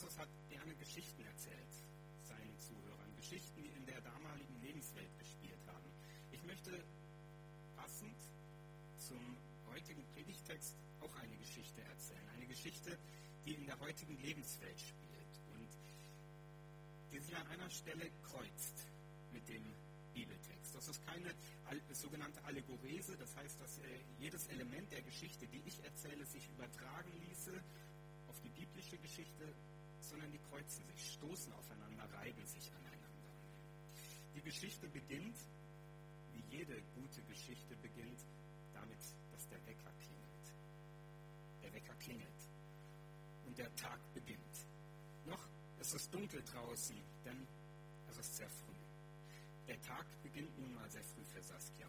Jesus hat gerne Geschichten erzählt seinen Zuhörern. Geschichten, die in der damaligen Lebenswelt gespielt haben. Ich möchte passend zum heutigen Predigtext auch eine Geschichte erzählen. Eine Geschichte, die in der heutigen Lebenswelt spielt und die sich an einer Stelle kreuzt mit dem Bibeltext. Das ist keine sogenannte Allegorese, das heißt, dass äh, jedes Element der Geschichte, die ich erzähle, sich übertragen ließe auf die biblische Geschichte, sondern die kreuzen sich, stoßen aufeinander, reiben sich aneinander. Die Geschichte beginnt, wie jede gute Geschichte beginnt, damit, dass der Wecker klingelt. Der Wecker klingelt und der Tag beginnt. Noch ist es dunkel draußen, denn es ist sehr früh. Der Tag beginnt nun mal sehr früh für Saskia,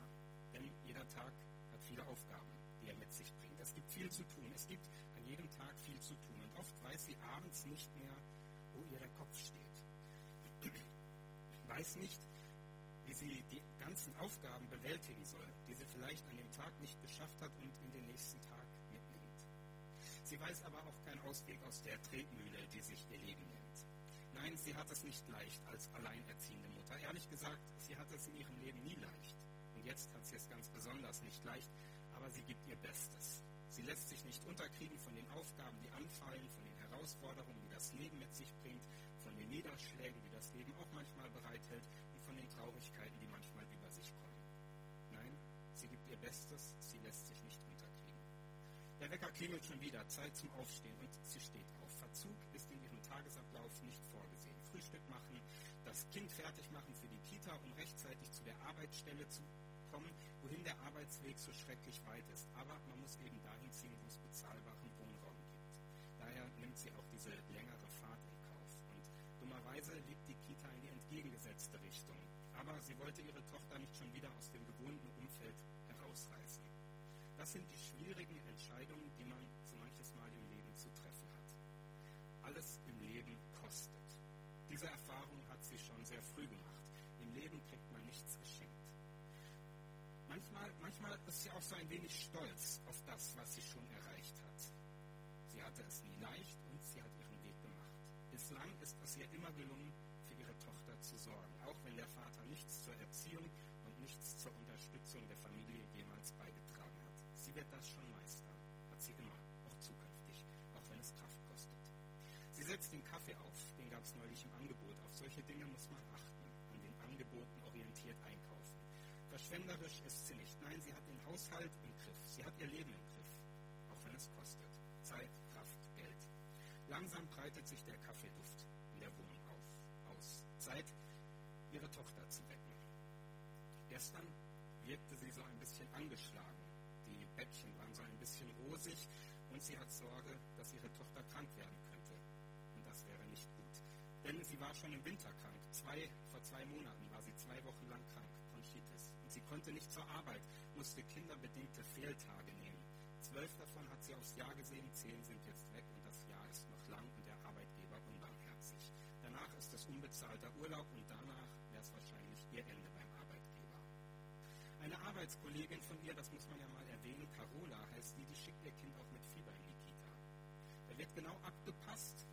denn jeder Tag hat viele Aufgaben, die er mit sich bringt. Es gibt viel zu tun. Es gibt jedem Tag viel zu tun. Und oft weiß sie abends nicht mehr, wo ihr Kopf steht. Weiß nicht, wie sie die ganzen Aufgaben bewältigen soll, die sie vielleicht an dem Tag nicht geschafft hat und in den nächsten Tag mitnimmt. Sie weiß aber auch keinen Ausweg aus der Tretmühle, die sich ihr Leben nennt. Nein, sie hat es nicht leicht als alleinerziehende Mutter. Ehrlich gesagt, sie hat es in ihrem Leben nie leicht. Und jetzt hat sie es ganz besonders nicht leicht, aber sie gibt ihr Bestes. Sie lässt sich nicht unterkriegen von den Aufgaben, die anfallen, von den Herausforderungen, die das Leben mit sich bringt, von den Niederschlägen, die das Leben auch manchmal bereithält und von den Traurigkeiten, die manchmal über sich kommen. Nein, sie gibt ihr Bestes, sie lässt sich nicht unterkriegen. Der Wecker klingelt schon wieder, Zeit zum Aufstehen und sie steht auf. Verzug ist in ihrem Tagesablauf nicht vorgesehen. Frühstück machen, das Kind fertig machen für die Kita, um rechtzeitig zu der Arbeitsstelle zu kommen, wohin der Arbeitsweg so schrecklich weit ist. Aber man muss eben dahin ziehen, wo es bezahlbaren Wohnraum gibt. Daher nimmt sie auch diese längere Fahrt in Kauf. Und dummerweise liegt die Kita in die entgegengesetzte Richtung. Aber sie wollte ihre Tochter nicht schon wieder aus dem gewohnten Umfeld herausreißen. Das sind die schwierigen Entscheidungen, die man so manches Mal im Leben zu treffen hat. Alles im Leben kostet. Diese Erfahrung hat sie schon sehr früh gemacht. Im Leben kriegt man nichts geschenkt manchmal, manchmal ist sie auch so ein wenig stolz auf das, was sie schon erreicht hat. Sie hatte es nie leicht und sie hat ihren Weg gemacht. Bislang ist es ihr immer gelungen, für ihre Tochter zu sorgen, auch wenn der Vater nichts zur Erziehung und nichts zur Unterstützung der Familie jemals beigetragen hat. Sie wird das schon meistern, hat sie immer, auch zukünftig, auch wenn es Kraft kostet. Sie setzt den Kaffee auf, den gab es neulich im Angebot. Auf solche Dinge muss man achten, an den Angeboten orientiert einkaufen. Verschwenderisch ist sie nicht. Nein, sie hat den Haushalt im Griff. Sie hat ihr Leben im Griff. Auch wenn es kostet. Zeit, Kraft, Geld. Langsam breitet sich der Kaffeeduft in der Wohnung auf, aus. Zeit, ihre Tochter zu wecken. Gestern wirkte sie so ein bisschen angeschlagen. Die Bettchen waren so ein bisschen rosig und sie hat Sorge, dass ihre Tochter krank werden könnte. Und das wäre nicht gut. Denn sie war schon im Winter krank. Zwei, vor zwei Monaten war sie zwei Wochen lang krank. Sie konnte nicht zur Arbeit, musste kinderbedingte Fehltage nehmen. Zwölf davon hat sie aufs Jahr gesehen, zehn sind jetzt weg und das Jahr ist noch lang und der Arbeitgeber unbarmherzig. Danach ist es unbezahlter Urlaub und danach wäre es wahrscheinlich ihr Ende beim Arbeitgeber. Eine Arbeitskollegin von ihr, das muss man ja mal erwähnen, Carola heißt die, die schickt ihr Kind auch mit Fieber in die Kita. Da wird genau abgepasst,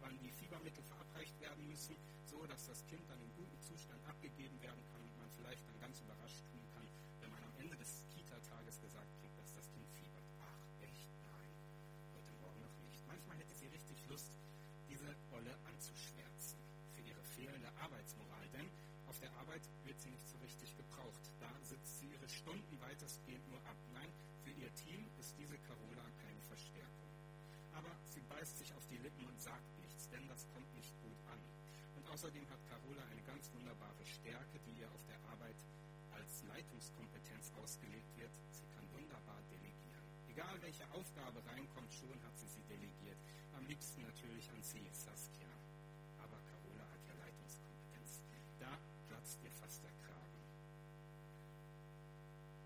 wann die Fiebermittel verabreicht werden müssen, so dass das Kind dann in gutem Zustand abgegeben werden kann und vielleicht dann ganz überrascht tun kann, wenn man am Ende des Kita-Tages gesagt kriegt, dass das Kind fiebert. Ach, echt? Nein, heute Morgen noch nicht. Manchmal hätte sie richtig Lust, diese Rolle anzuschwärzen für ihre fehlende Arbeitsmoral, denn auf der Arbeit wird sie nicht so richtig gebraucht. Da sitzt sie ihre Stunden weitestgehend nur ab. Nein, für ihr Team ist diese Carola keine Verstärkung. Aber sie beißt sich auf die Lippen und sagt nichts, denn das kommt nicht gut an. Und außerdem hat Carola eine ganz wunderbare Stärke, die ihr auf Leitungskompetenz ausgelegt wird. Sie kann wunderbar delegieren. Egal welche Aufgabe reinkommt, schon hat sie sie delegiert. Am liebsten natürlich an sie, Saskia. Aber Carola hat ja Leitungskompetenz. Da platzt ihr fast der Kragen.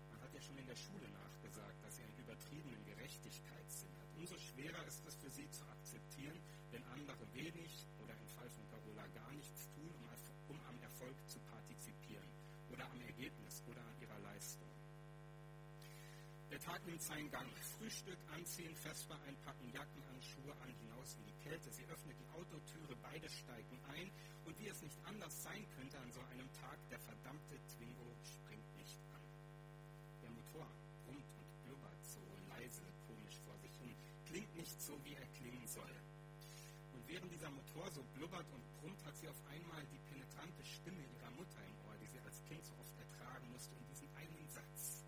Man hat ja schon in der Schule nachgesagt, dass sie einen übertriebenen Gerechtigkeitssinn hat. Umso schwerer ist es für sie zu akzeptieren, wenn andere wenig oder im Fall von Carola gar nichts tun, um, um am Erfolg zu partizipieren oder am Ergebnis oder an ihrer Leistung. Der Tag nimmt seinen Gang. Frühstück anziehen, Vesper einpacken, Jacken an, Schuhe an, hinaus in die Kälte. Sie öffnet die Auto Autotüre, beide steigen ein und wie es nicht anders sein könnte an so einem Tag, der verdammte Twingo springt nicht an. Der Motor brummt und blubbert so leise, komisch vor sich hin, klingt nicht so, wie er dieser Motor so blubbert und brummt, hat sie auf einmal die penetrante Stimme ihrer Mutter im Ohr, die sie als Kind so oft ertragen musste, und diesen einen Satz.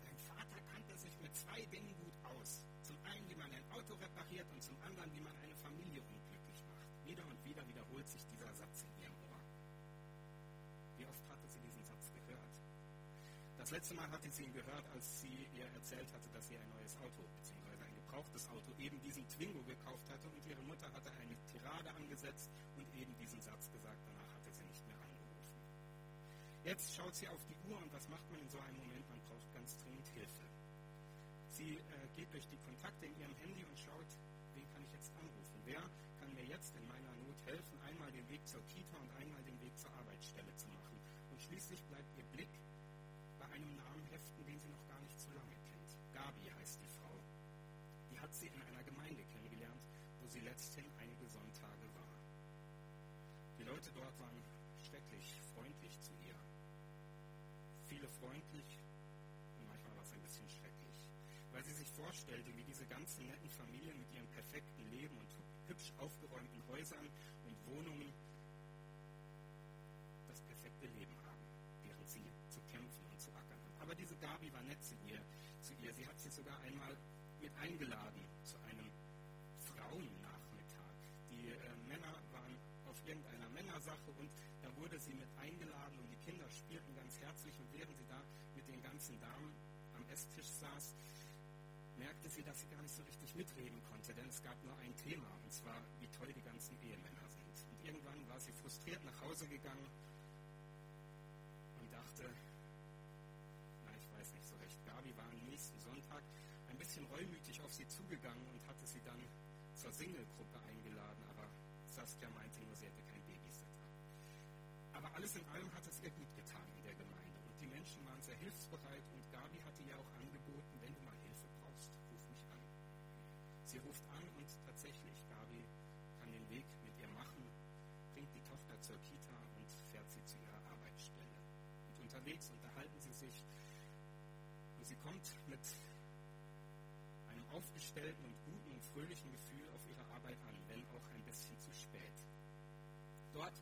Dein Vater kannte sich mit zwei Dingen gut aus. Zum einen, wie man ein Auto repariert und zum anderen, wie man eine Familie unglücklich macht. Wieder und wieder wiederholt sich dieser Satz in ihrem Ohr. Wie oft hatte sie diesen Satz gehört? Das letzte Mal hatte sie ihn gehört, als sie ihr erzählt hatte, dass sie ein neues Auto bzw. gebrauchtes Auto, eben diesen Twingo gekauft hatte und ihre Mutter hatte eine Tirade angesetzt und eben diesen Satz gesagt. Danach hatte sie nicht mehr angerufen. Jetzt schaut sie auf die Uhr und was macht man in so einem Moment? Man braucht ganz dringend Hilfe. Sie äh, geht durch die Kontakte in ihrem Handy und schaut, wen kann ich jetzt anrufen? Wer kann mir jetzt in meiner Not helfen, einmal den Weg zur Kita und einmal den Weg zur Arbeitsstelle zu machen? Und schließlich bleibt ihr Blick bei einem Namen heften, den sie noch hat sie in einer Gemeinde kennengelernt, wo sie letzthin einige Sonntage war. Die Leute dort waren schrecklich freundlich zu ihr. Viele freundlich und manchmal war es ein bisschen schrecklich, weil sie sich vorstellte, wie diese ganzen netten Familien mit ihrem perfekten Leben und hübsch aufgeräumten Häusern und Wohnungen das perfekte Leben haben, während sie zu kämpfen und zu ackern haben. Aber diese Gabi war nett zu ihr. Zu ihr. Sie hat sie sogar einmal mit eingeladen zu einem Frauennachmittag. Die äh, Männer waren auf irgendeiner Männersache und da wurde sie mit eingeladen und die Kinder spielten ganz herzlich und während sie da mit den ganzen Damen am Esstisch saß, merkte sie, dass sie gar nicht so richtig mitreden konnte, denn es gab nur ein Thema, und zwar, wie toll die ganzen Ehemänner sind. Und irgendwann war sie frustriert nach Hause gegangen und dachte, bisschen reumütig auf sie zugegangen und hatte sie dann zur Single-Gruppe eingeladen, aber Saskia meinte nur, sie hätte kein Babysitter. Aber alles in allem hat es ihr gut getan in der Gemeinde und die Menschen waren sehr hilfsbereit und Gabi hatte ihr auch angeboten, wenn du mal Hilfe brauchst, ruf mich an. Sie ruft an und tatsächlich, Gabi kann den Weg mit ihr machen, bringt die Tochter zur Kita und fährt sie zu ihrer Arbeitsstelle. Und unterwegs unterhalten sie sich und sie kommt mit aufgestellten und guten und fröhlichen Gefühl auf ihre Arbeit an, wenn auch ein bisschen zu spät. Dort,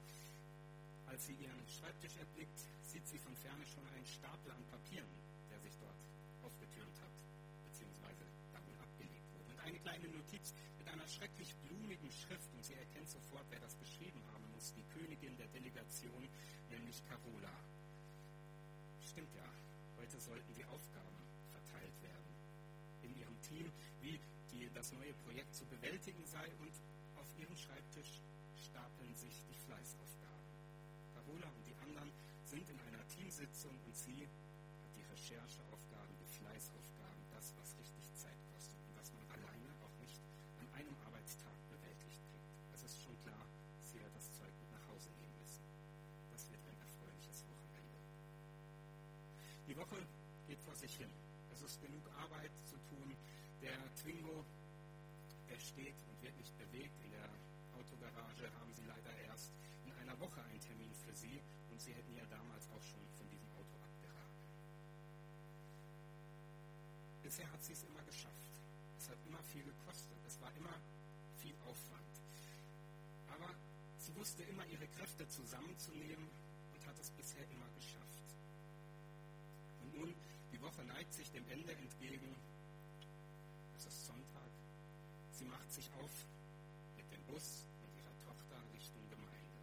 als sie ihren Schreibtisch erblickt, sieht sie von ferne schon einen Stapel an Papieren, der sich dort aufgetürmt hat, beziehungsweise da wohl abgelegt wurde. Und eine kleine Notiz mit einer schrecklich blumigen Schrift, und sie erkennt sofort, wer das geschrieben haben muss, die Königin der Delegation, nämlich Carola. Stimmt ja, heute sollten die Aufgaben verteilt werden in ihrem Team, das neue Projekt zu bewältigen sei und auf ihrem Schreibtisch stapeln sich die Fleißaufgaben. Carola und die anderen sind in einer Teamsitzung und sie hat die Rechercheaufgaben, die Fleißaufgaben, das, was richtig Zeit kostet und was man alleine auch nicht an einem Arbeitstag bewältigt kriegt. Es ist schon klar, sie wird das Zeug mit nach Hause nehmen müssen. Das wird ein erfreuliches Wochenende. Die Woche geht vor sich hin. Es ist genug Arbeit zu tun. Der Twingo, steht und wird nicht bewegt. In der Autogarage haben sie leider erst in einer Woche einen Termin für sie und sie hätten ja damals auch schon von diesem Auto abgeraten. Bisher hat sie es immer geschafft. Es hat immer viel gekostet. Es war immer viel Aufwand. Aber sie wusste immer, ihre Kräfte zusammenzunehmen und hat es bisher immer geschafft. Und nun, die Woche neigt sich dem Ende entgegen. Es ist Sonntag. Sie macht sich auf mit dem Bus und ihrer Tochter Richtung Gemeinde.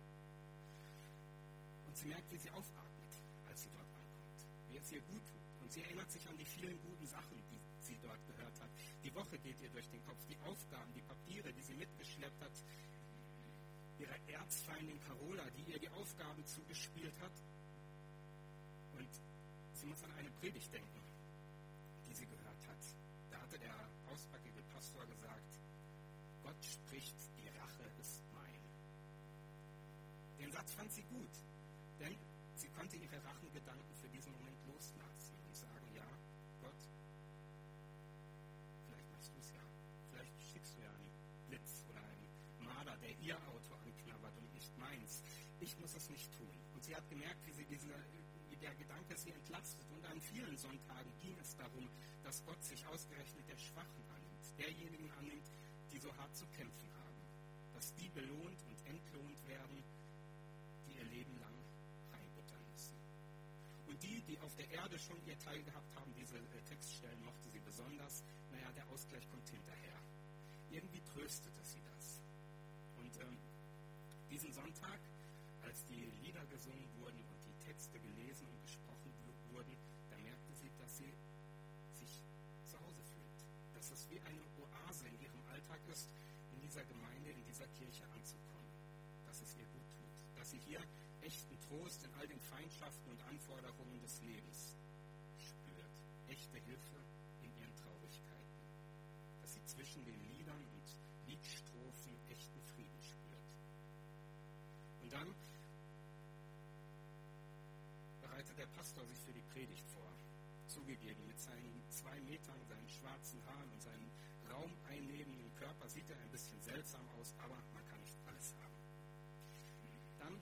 Und sie merkt, wie sie aufatmet, als sie dort ankommt, wie es ihr gut tut. Und sie erinnert sich an die vielen guten Sachen, die sie dort gehört hat. Die Woche geht ihr durch den Kopf, die Aufgaben, die Papiere, die sie mitgeschleppt hat, ihre Erzfeindin Carola, die ihr die Aufgaben zugespielt hat. Und sie muss an eine Predigt denken, die sie gehört hat. Da hatte der ausbackige Pastor gesagt, Gott spricht, die Rache ist mein. Den Satz fand sie gut, denn sie konnte ihre Rachengedanken für diesen Moment loslassen und sagen, ja, Gott, vielleicht machst du es ja. Vielleicht schickst du ja einen Blitz oder einen Marder, der ihr Auto anknabbert und nicht meins. Ich muss es nicht tun. Und sie hat gemerkt, wie, sie diese, wie der Gedanke sie entlastet. Und an vielen Sonntagen ging es darum, dass Gott sich ausgerechnet der Schwachen annimmt, derjenigen annimmt, die so hart zu kämpfen haben. Dass die belohnt und entlohnt werden, die ihr Leben lang reinbuttern müssen. Und die, die auf der Erde schon ihr Teil gehabt haben, diese äh, Textstellen mochte sie besonders, naja, der Ausgleich kommt hinterher. Irgendwie tröstete sie das. Und ähm, diesen Sonntag, als die Lieder gesungen wurden und die Texte gelesen und gesprochen wurden, da merkte sie, dass sie sich zu Hause fühlt. Dass es wie eine Alltag ist, in dieser Gemeinde, in dieser Kirche anzukommen. Dass es ihr gut tut. Dass sie hier echten Trost in all den Feindschaften und Anforderungen des Lebens spürt. Echte Hilfe in ihren Traurigkeiten. Dass sie zwischen den Liedern und Liedstrophen echten Frieden spürt. Und dann bereitet der Pastor sich für die Predigt vor. Zugegeben, mit seinen zwei Metern, seinen schwarzen Haaren und seinem raumeinnehmenden Körper sieht er ein bisschen seltsam aus, aber man kann nicht alles haben. Dann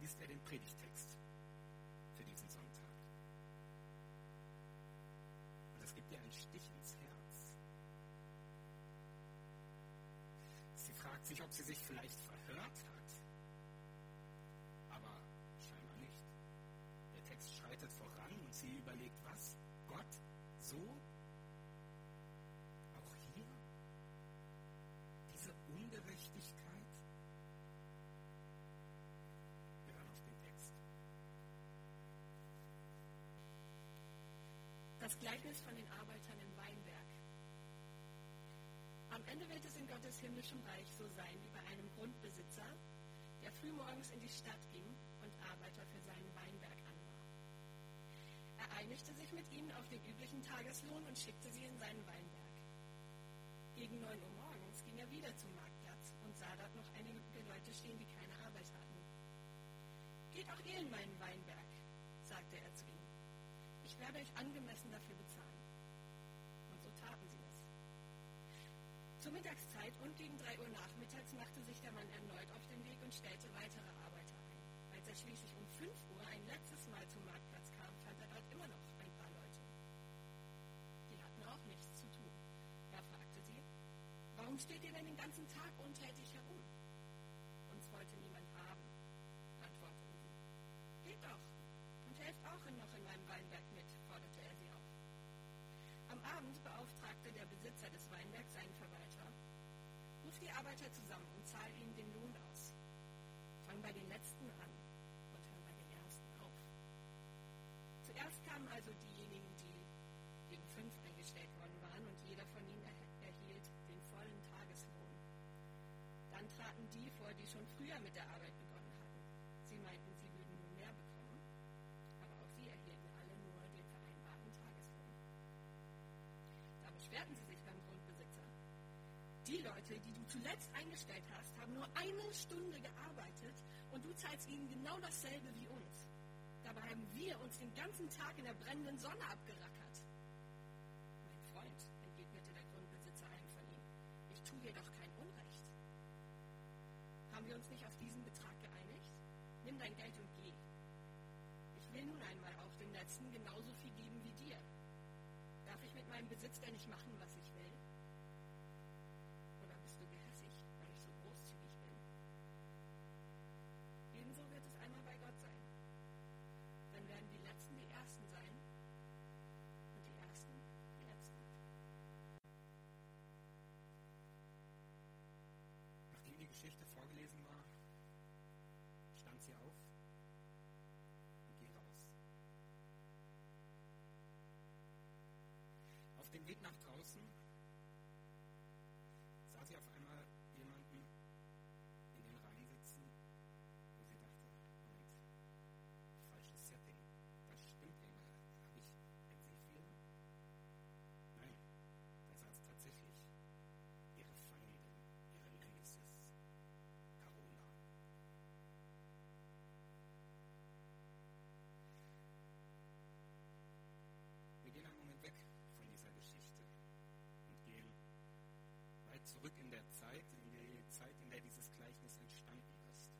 liest er den Predigtext für diesen Sonntag. Und das gibt ihr einen Stich ins Herz. Sie fragt sich, ob sie sich vielleicht verhört hat. Das Gleichnis von den Arbeitern im Weinberg. Am Ende wird es in Gottes himmlischem Reich so sein wie bei einem Grundbesitzer, der frühmorgens in die Stadt ging und Arbeiter für seinen Weinberg anwar. Er einigte sich mit ihnen auf den üblichen Tageslohn und schickte sie in seinen Weinberg. Gegen 9 Uhr morgens ging er wieder zum Marktplatz und sah dort noch einige Leute stehen, die keine Arbeit hatten. Geht auch ihr in meinen Weinberg, sagte er zu ihnen. Ich werde euch angemessen dafür bezahlen. Und so taten sie es. Zur Mittagszeit und gegen drei Uhr nachmittags machte sich der Mann erneut auf den Weg und stellte weitere Arbeiter ein. Als er schließlich um fünf Uhr ein letztes Mal zum Marktplatz kam, fand er dort immer noch ein paar Leute. Die hatten auch nichts zu tun. Er fragte sie, warum steht ihr denn den ganzen Tag untätig herum? Uns wollte niemand haben, antworteten sie. Geht doch und helft auch noch in meinem Weinberg mit, forderte er sie auf. Am Abend beauftragte der Besitzer des Weinbergs seinen Verwalter. Ruf die Arbeiter zusammen und zahl ihnen den Lohn aus. Fang bei den Letzten an und hör bei den Ersten auf. Zuerst kamen also diejenigen, die gegen fünf eingestellt worden waren und jeder von ihnen erh- erhielt den vollen Tageslohn. Dann traten die vor, die schon früher mit der Arbeit begonnen hatten. Sie meinten, sie würden nun mehr bekommen, aber auch sie erhielten alle nur den vereinbarten Tageslohn. Da beschwerten sie sich beim Grundbesitzer. Die Leute, die du zuletzt eingestellt hast, haben nur eine Stunde gearbeitet und du zahlst ihnen genau dasselbe wie uns. Dabei haben wir uns den ganzen Tag in der brennenden Sonne abgerackert. Mein Freund, entgegnete der Grundbesitzer einem von ihnen, ich tue dir doch kein Unrecht. Haben wir uns nicht auf diesen Betrag geeinigt? Nimm dein Geld und geh. Ich will nun einmal auch dem Letzten genauso viel geben wie dir. Darf ich mit meinem Besitz denn nicht machen, was ich will? Oder bist du gehässig, weil ich so großzügig bin? Ebenso wird es einmal bei Gott sein. Dann werden die Letzten die Ersten sein und die Ersten die Letzten. Nachdem die Geschichte vorgelesen war, stand sie auf und ging raus. Auf dem Weg nach draußen. Sah sie auf zurück in der Zeit, in die Zeit, in der dieses Gleichnis entstanden ist.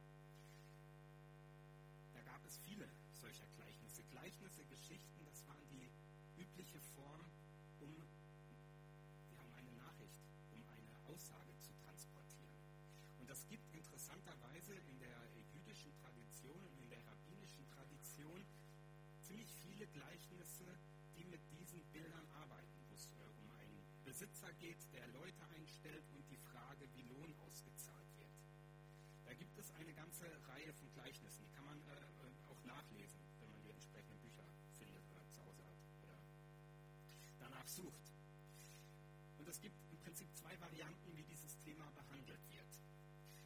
Da gab es viele solcher Gleichnisse. Gleichnisse, Geschichten, das waren die übliche Form, um, ja, um eine Nachricht, um eine Aussage zu transportieren. Und das gibt interessanterweise in der jüdischen Tradition und in der rabbinischen Tradition ziemlich viele Gleichnisse, die mit diesen Bildern Besitzer geht, der Leute einstellt und die Frage, wie Lohn ausgezahlt wird. Da gibt es eine ganze Reihe von Gleichnissen, die kann man äh, äh auch nachlesen, wenn man die entsprechenden Bücher findet oder zu Hause hat oder danach sucht. Und es gibt im Prinzip zwei Varianten, wie dieses Thema behandelt wird.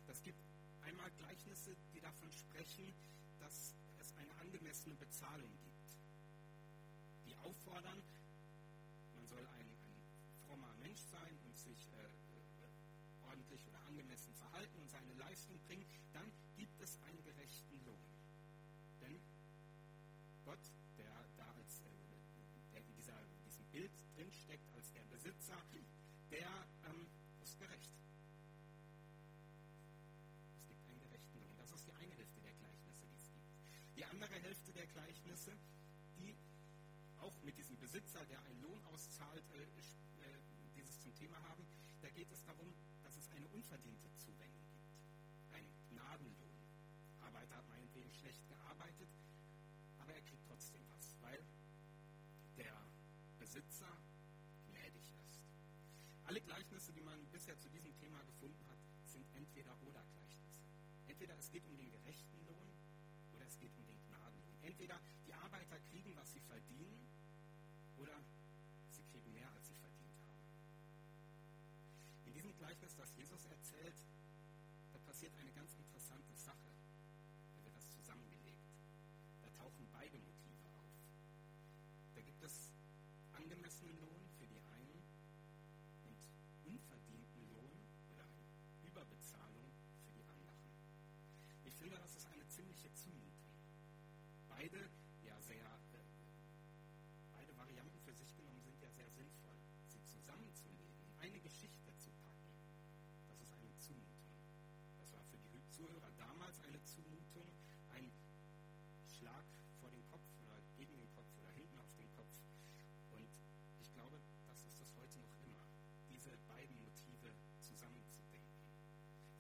Es gibt einmal Gleichnisse, die davon sprechen, dass es eine angemessene Bezahlung gibt. Die auffordern, man soll ein, ein frommer Mensch sein und sich äh, äh, ordentlich oder angemessen verhalten und seine Leistung bringen, dann gibt es einen gerechten Lohn. Denn Gott, der da als äh, der in dieser, diesem Bild drinsteckt, als der Besitzer, der ähm, ist gerecht. Es gibt einen gerechten Lohn. Das ist die eine Hälfte der Gleichnisse, die es gibt. Die andere Hälfte der Gleichnisse, die auch mit diesem Besitzer, der einen Lohn auszahlt, äh, äh, dieses zum Thema haben, da geht es darum, dass es eine unverdiente Zuwendung gibt. Ein Gnadenlohn. Arbeiter hat meinetwegen schlecht gearbeitet, aber er kriegt trotzdem was, weil der Besitzer gnädig ist. Alle Gleichnisse, die man bisher zu diesem Thema gefunden hat, sind entweder oder Gleichnisse. Entweder es geht um den gerechten Lohn oder es geht um den Gnadenlohn. Entweder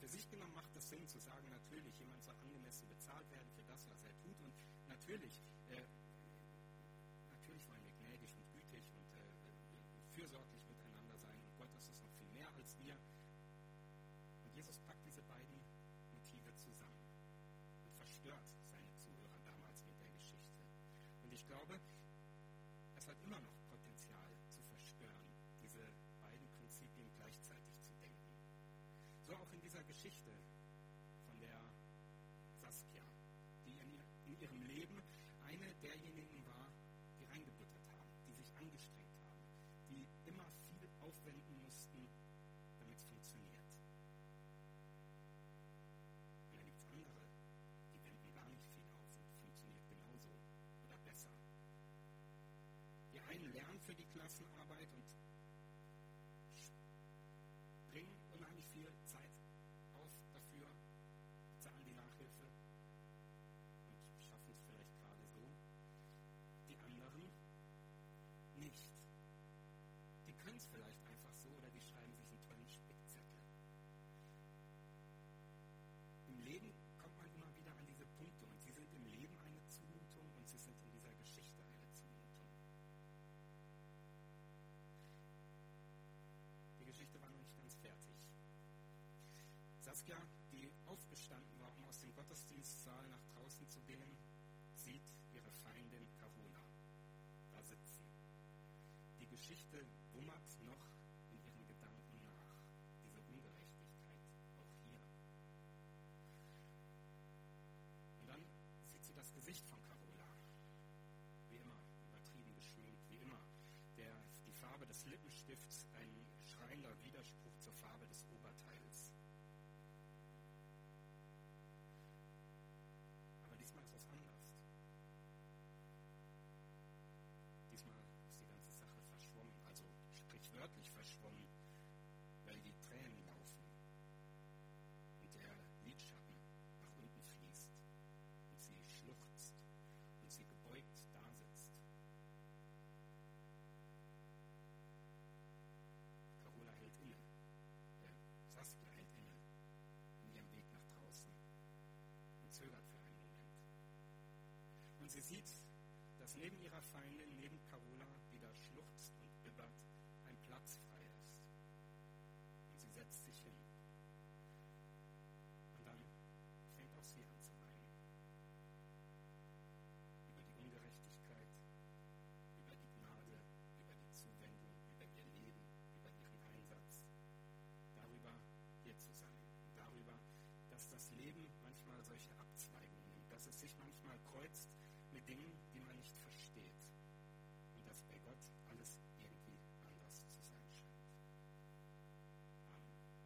Für sich genommen macht es Sinn zu sagen, natürlich, jemand soll angemessen bezahlt werden für das, was er tut. Und natürlich, äh, natürlich wollen wir gnädig und gütig und äh, fürsorglich miteinander sein. Und Gott ist es noch viel mehr als wir. Und Jesus packt diese beiden Motive zusammen und verstört Saskia, die aufgestanden war, um aus dem Gottesdienstsaal nach draußen zu gehen, sieht ihre Feindin Carola da sitzen. Die Geschichte wummert noch in ihren Gedanken nach. Diese Ungerechtigkeit, auch hier. Und dann sieht sie das Gesicht von Carola. Wie immer, übertrieben geschminkt, wie immer. Die Farbe des Lippenstifts ein schreiender Widerspruch zur Farbe des Oberteils. Und sie sieht, dass neben ihrer Feindin, neben Carola, die da schluchzt und bibbert, ein Platz frei ist. Und sie setzt sich hin. Und dann fängt auch sie an zu weinen. Über die Ungerechtigkeit, über die Gnade, über die Zuwendung, über ihr Leben, über ihren Einsatz. Darüber hier zu sein. Darüber, dass das Leben manchmal solche Abzweigungen nimmt, dass es sich manchmal kreuzt Dingen, die man nicht versteht.